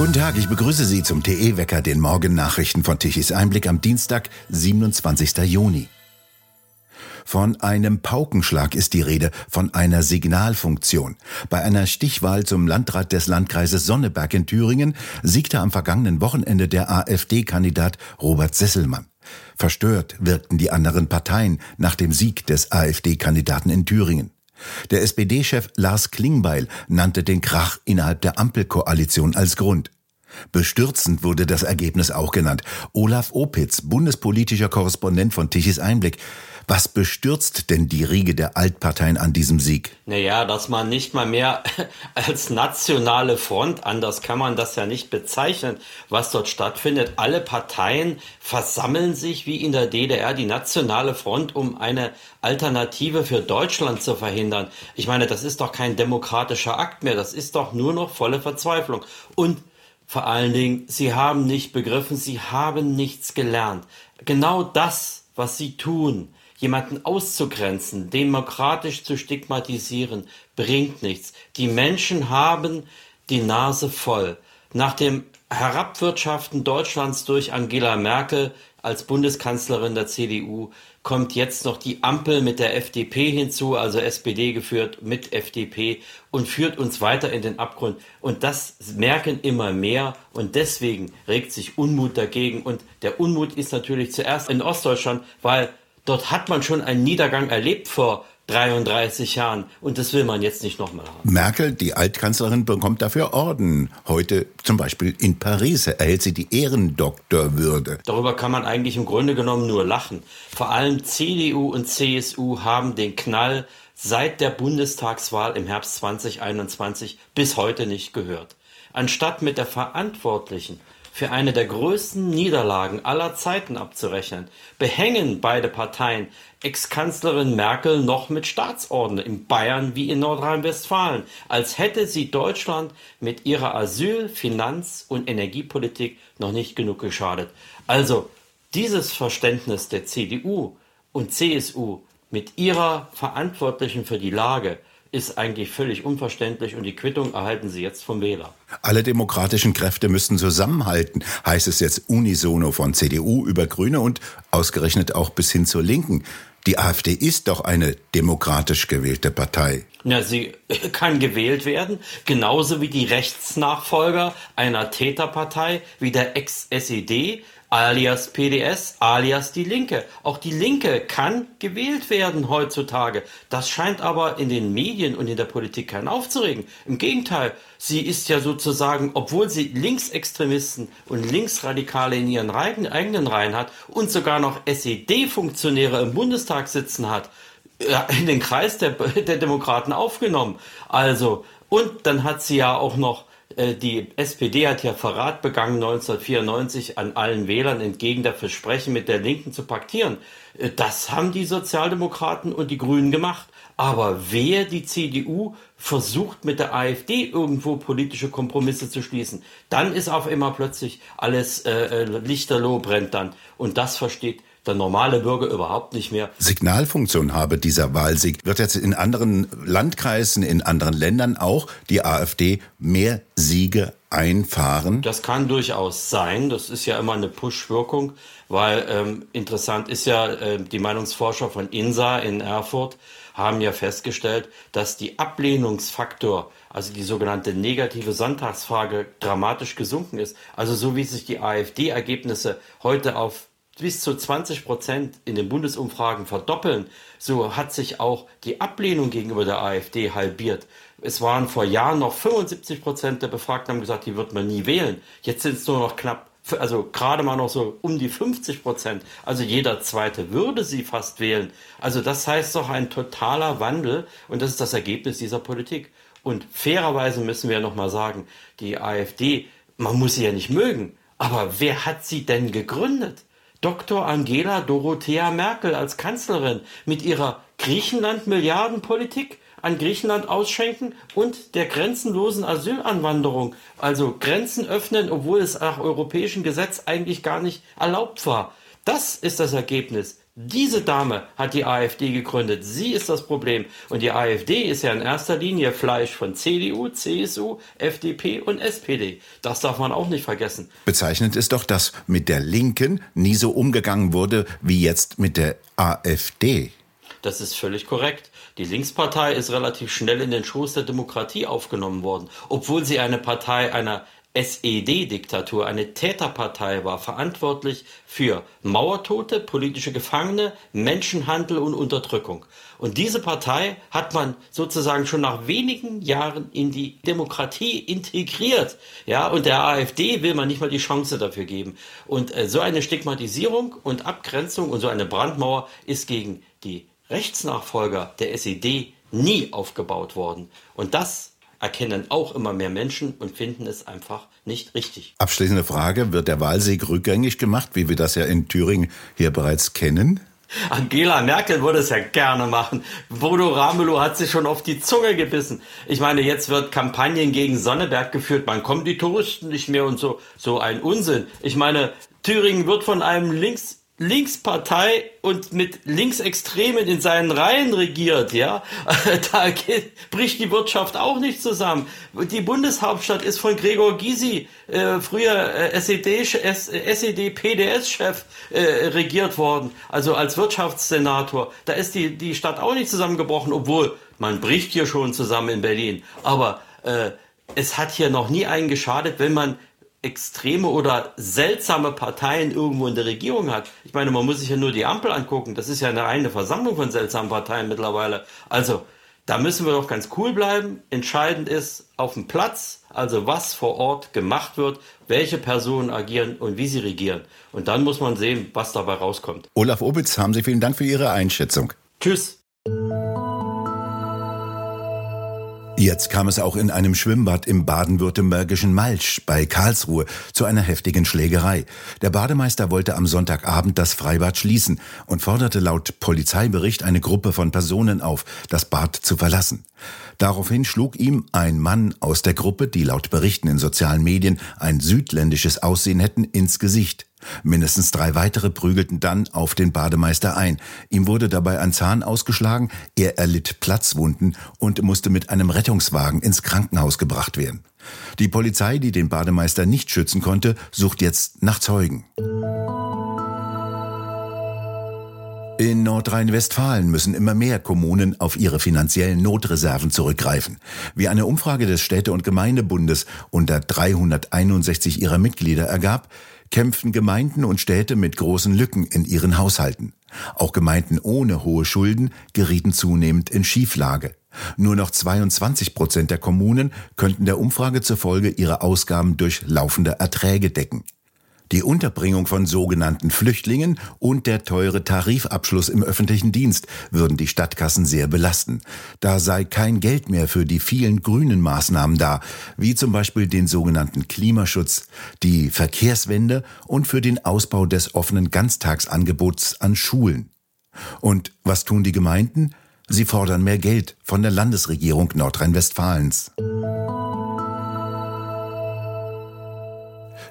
Guten Tag, ich begrüße Sie zum TE-Wecker, den Morgennachrichten von Tichys Einblick am Dienstag, 27. Juni. Von einem Paukenschlag ist die Rede, von einer Signalfunktion. Bei einer Stichwahl zum Landrat des Landkreises Sonneberg in Thüringen siegte am vergangenen Wochenende der AfD-Kandidat Robert Sesselmann. Verstört wirkten die anderen Parteien nach dem Sieg des AfD-Kandidaten in Thüringen. Der SPD-Chef Lars Klingbeil nannte den Krach innerhalb der Ampelkoalition als Grund. Bestürzend wurde das Ergebnis auch genannt. Olaf Opitz, bundespolitischer Korrespondent von Tichys Einblick, was bestürzt denn die Riege der Altparteien an diesem Sieg? Naja, dass man nicht mal mehr als nationale Front, anders kann man das ja nicht bezeichnen, was dort stattfindet. Alle Parteien versammeln sich wie in der DDR die nationale Front, um eine Alternative für Deutschland zu verhindern. Ich meine, das ist doch kein demokratischer Akt mehr, das ist doch nur noch volle Verzweiflung. Und vor allen Dingen, sie haben nicht begriffen, sie haben nichts gelernt. Genau das, was sie tun, Jemanden auszugrenzen, demokratisch zu stigmatisieren, bringt nichts. Die Menschen haben die Nase voll. Nach dem Herabwirtschaften Deutschlands durch Angela Merkel als Bundeskanzlerin der CDU kommt jetzt noch die Ampel mit der FDP hinzu, also SPD geführt mit FDP und führt uns weiter in den Abgrund. Und das merken immer mehr und deswegen regt sich Unmut dagegen. Und der Unmut ist natürlich zuerst in Ostdeutschland, weil Dort hat man schon einen Niedergang erlebt vor 33 Jahren und das will man jetzt nicht nochmal haben. Merkel, die Altkanzlerin, bekommt dafür Orden. Heute zum Beispiel in Paris erhält sie die Ehrendoktorwürde. Darüber kann man eigentlich im Grunde genommen nur lachen. Vor allem CDU und CSU haben den Knall seit der Bundestagswahl im Herbst 2021 bis heute nicht gehört. Anstatt mit der verantwortlichen für eine der größten Niederlagen aller Zeiten abzurechnen, behängen beide Parteien Ex-Kanzlerin Merkel noch mit Staatsorden in Bayern wie in Nordrhein-Westfalen, als hätte sie Deutschland mit ihrer Asyl-, Finanz- und Energiepolitik noch nicht genug geschadet. Also dieses Verständnis der CDU und CSU mit ihrer Verantwortlichen für die Lage ist eigentlich völlig unverständlich und die Quittung erhalten Sie jetzt vom Wähler. Alle demokratischen Kräfte müssen zusammenhalten, heißt es jetzt unisono von CDU über Grüne und ausgerechnet auch bis hin zur Linken. Die AfD ist doch eine demokratisch gewählte Partei. Ja, sie kann gewählt werden, genauso wie die Rechtsnachfolger einer Täterpartei wie der Ex-SED alias PDS, alias die Linke. Auch die Linke kann gewählt werden heutzutage. Das scheint aber in den Medien und in der Politik keinen aufzuregen. Im Gegenteil, sie ist ja sozusagen, obwohl sie Linksextremisten und Linksradikale in ihren eigenen Reihen hat und sogar noch SED-Funktionäre im Bundestag sitzen hat, in den Kreis der, der Demokraten aufgenommen. Also, und dann hat sie ja auch noch äh, die SPD hat ja Verrat begangen 1994 an allen Wählern entgegen der Versprechen mit der Linken zu paktieren. Äh, das haben die Sozialdemokraten und die Grünen gemacht. Aber wer die CDU versucht mit der AfD irgendwo politische Kompromisse zu schließen, dann ist auf einmal plötzlich alles äh, äh lichterloh brennt dann. Und das versteht der normale Bürger überhaupt nicht mehr. Signalfunktion habe dieser Wahlsieg. Wird jetzt in anderen Landkreisen, in anderen Ländern auch die AfD mehr Siege einfahren? Das kann durchaus sein. Das ist ja immer eine Push-Wirkung, weil ähm, interessant ist ja, äh, die Meinungsforscher von INSA in Erfurt haben ja festgestellt, dass die Ablehnungsfaktor, also die sogenannte negative Sonntagsfrage, dramatisch gesunken ist. Also so wie sich die AfD-Ergebnisse heute auf bis zu 20 Prozent in den Bundesumfragen verdoppeln, so hat sich auch die Ablehnung gegenüber der AfD halbiert. Es waren vor Jahren noch 75 Prozent der Befragten haben gesagt, die wird man nie wählen. Jetzt sind es nur noch knapp, also gerade mal noch so um die 50 Prozent. Also jeder Zweite würde sie fast wählen. Also das heißt doch ein totaler Wandel und das ist das Ergebnis dieser Politik. Und fairerweise müssen wir noch mal sagen, die AfD, man muss sie ja nicht mögen, aber wer hat sie denn gegründet? Dr. Angela Dorothea Merkel als Kanzlerin mit ihrer Griechenland-Milliardenpolitik an Griechenland ausschenken und der grenzenlosen Asylanwanderung, also Grenzen öffnen, obwohl es nach europäischem Gesetz eigentlich gar nicht erlaubt war. Das ist das Ergebnis Diese Dame hat die AfD gegründet. Sie ist das Problem. Und die AfD ist ja in erster Linie Fleisch von CDU, CSU, FDP und SPD. Das darf man auch nicht vergessen. Bezeichnend ist doch, dass mit der Linken nie so umgegangen wurde wie jetzt mit der AfD. Das ist völlig korrekt. Die Linkspartei ist relativ schnell in den Schoß der Demokratie aufgenommen worden, obwohl sie eine Partei einer SED-Diktatur eine Täterpartei war, verantwortlich für Mauertote, politische Gefangene, Menschenhandel und Unterdrückung. Und diese Partei hat man sozusagen schon nach wenigen Jahren in die Demokratie integriert. Ja, und der AfD will man nicht mal die Chance dafür geben. Und äh, so eine Stigmatisierung und Abgrenzung und so eine Brandmauer ist gegen die Rechtsnachfolger der SED nie aufgebaut worden. Und das erkennen auch immer mehr Menschen und finden es einfach nicht richtig. Abschließende Frage, wird der Wahlsieg rückgängig gemacht, wie wir das ja in Thüringen hier bereits kennen? Angela Merkel würde es ja gerne machen. Bodo Ramelow hat sich schon auf die Zunge gebissen. Ich meine, jetzt wird Kampagnen gegen Sonneberg geführt. Man kommt die Touristen nicht mehr und so. So ein Unsinn. Ich meine, Thüringen wird von einem links Linkspartei und mit Linksextremen in seinen Reihen regiert, ja, da geht, bricht die Wirtschaft auch nicht zusammen. Die Bundeshauptstadt ist von Gregor Gysi, äh, früher äh, SED, SED-PDS-Chef, äh, regiert worden, also als Wirtschaftssenator. Da ist die, die Stadt auch nicht zusammengebrochen, obwohl man bricht hier schon zusammen in Berlin. Aber äh, es hat hier noch nie einen geschadet, wenn man extreme oder seltsame Parteien irgendwo in der Regierung hat. Ich meine, man muss sich ja nur die Ampel angucken. Das ist ja eine reine Versammlung von seltsamen Parteien mittlerweile. Also, da müssen wir doch ganz cool bleiben. Entscheidend ist auf dem Platz, also was vor Ort gemacht wird, welche Personen agieren und wie sie regieren. Und dann muss man sehen, was dabei rauskommt. Olaf Obitz, haben Sie vielen Dank für Ihre Einschätzung. Tschüss. Jetzt kam es auch in einem Schwimmbad im baden-württembergischen Malsch bei Karlsruhe zu einer heftigen Schlägerei. Der Bademeister wollte am Sonntagabend das Freibad schließen und forderte laut Polizeibericht eine Gruppe von Personen auf, das Bad zu verlassen. Daraufhin schlug ihm ein Mann aus der Gruppe, die laut Berichten in sozialen Medien ein südländisches Aussehen hätten, ins Gesicht. Mindestens drei weitere prügelten dann auf den Bademeister ein. Ihm wurde dabei ein Zahn ausgeschlagen, er erlitt Platzwunden und musste mit einem Rettungswagen ins Krankenhaus gebracht werden. Die Polizei, die den Bademeister nicht schützen konnte, sucht jetzt nach Zeugen. In Nordrhein-Westfalen müssen immer mehr Kommunen auf ihre finanziellen Notreserven zurückgreifen. Wie eine Umfrage des Städte- und Gemeindebundes unter 361 ihrer Mitglieder ergab, kämpften Gemeinden und Städte mit großen Lücken in ihren Haushalten. Auch Gemeinden ohne hohe Schulden gerieten zunehmend in Schieflage. Nur noch 22 Prozent der Kommunen könnten der Umfrage zufolge ihre Ausgaben durch laufende Erträge decken. Die Unterbringung von sogenannten Flüchtlingen und der teure Tarifabschluss im öffentlichen Dienst würden die Stadtkassen sehr belasten. Da sei kein Geld mehr für die vielen grünen Maßnahmen da, wie zum Beispiel den sogenannten Klimaschutz, die Verkehrswende und für den Ausbau des offenen Ganztagsangebots an Schulen. Und was tun die Gemeinden? Sie fordern mehr Geld von der Landesregierung Nordrhein-Westfalens.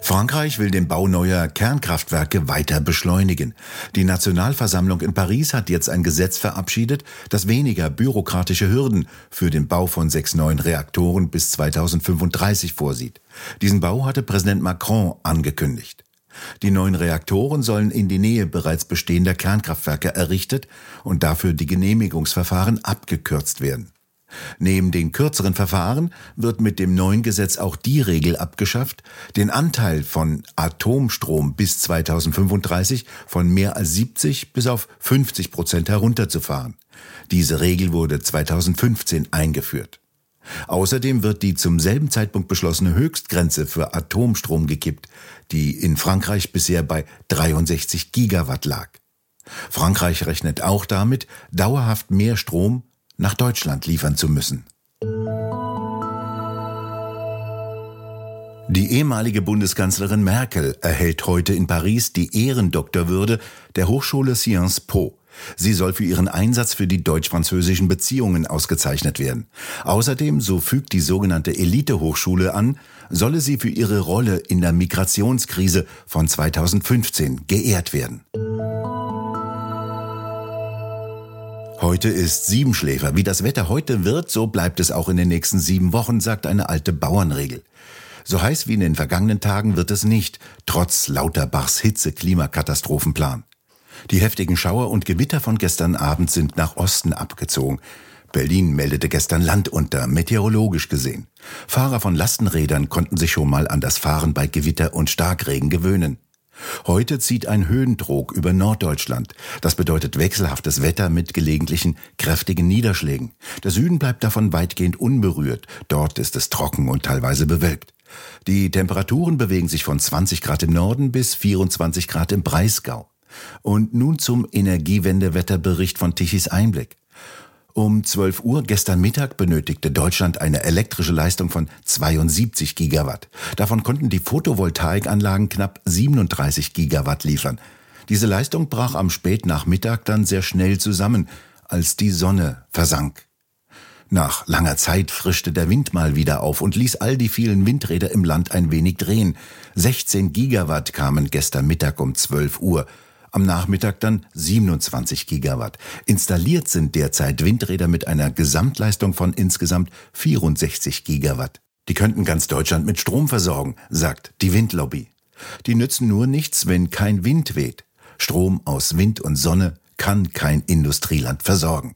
Frankreich will den Bau neuer Kernkraftwerke weiter beschleunigen. Die Nationalversammlung in Paris hat jetzt ein Gesetz verabschiedet, das weniger bürokratische Hürden für den Bau von sechs neuen Reaktoren bis 2035 vorsieht. Diesen Bau hatte Präsident Macron angekündigt. Die neuen Reaktoren sollen in die Nähe bereits bestehender Kernkraftwerke errichtet und dafür die Genehmigungsverfahren abgekürzt werden. Neben den kürzeren Verfahren wird mit dem neuen Gesetz auch die Regel abgeschafft, den Anteil von Atomstrom bis 2035 von mehr als 70 bis auf 50 Prozent herunterzufahren. Diese Regel wurde 2015 eingeführt. Außerdem wird die zum selben Zeitpunkt beschlossene Höchstgrenze für Atomstrom gekippt, die in Frankreich bisher bei 63 Gigawatt lag. Frankreich rechnet auch damit, dauerhaft mehr Strom nach Deutschland liefern zu müssen. Die ehemalige Bundeskanzlerin Merkel erhält heute in Paris die Ehrendoktorwürde der Hochschule Sciences Po. Sie soll für ihren Einsatz für die deutsch-französischen Beziehungen ausgezeichnet werden. Außerdem, so fügt die sogenannte Elite-Hochschule an, solle sie für ihre Rolle in der Migrationskrise von 2015 geehrt werden. Heute ist Siebenschläfer. Wie das Wetter heute wird, so bleibt es auch in den nächsten sieben Wochen, sagt eine alte Bauernregel. So heiß wie in den vergangenen Tagen wird es nicht, trotz Lauterbachs Hitze-Klimakatastrophenplan. Die heftigen Schauer und Gewitter von gestern Abend sind nach Osten abgezogen. Berlin meldete gestern Land unter, meteorologisch gesehen. Fahrer von Lastenrädern konnten sich schon mal an das Fahren bei Gewitter und Starkregen gewöhnen. Heute zieht ein Höhendruck über Norddeutschland. Das bedeutet wechselhaftes Wetter mit gelegentlichen kräftigen Niederschlägen. Der Süden bleibt davon weitgehend unberührt. Dort ist es trocken und teilweise bewölkt. Die Temperaturen bewegen sich von 20 Grad im Norden bis 24 Grad im Breisgau. Und nun zum Energiewendewetterbericht von Tichys Einblick. Um 12 Uhr gestern Mittag benötigte Deutschland eine elektrische Leistung von 72 Gigawatt. Davon konnten die Photovoltaikanlagen knapp 37 Gigawatt liefern. Diese Leistung brach am Spätnachmittag dann sehr schnell zusammen, als die Sonne versank. Nach langer Zeit frischte der Wind mal wieder auf und ließ all die vielen Windräder im Land ein wenig drehen. 16 Gigawatt kamen gestern Mittag um 12 Uhr am Nachmittag dann 27 Gigawatt. Installiert sind derzeit Windräder mit einer Gesamtleistung von insgesamt 64 Gigawatt. Die könnten ganz Deutschland mit Strom versorgen, sagt die Windlobby. Die nützen nur nichts, wenn kein Wind weht. Strom aus Wind und Sonne kann kein Industrieland versorgen.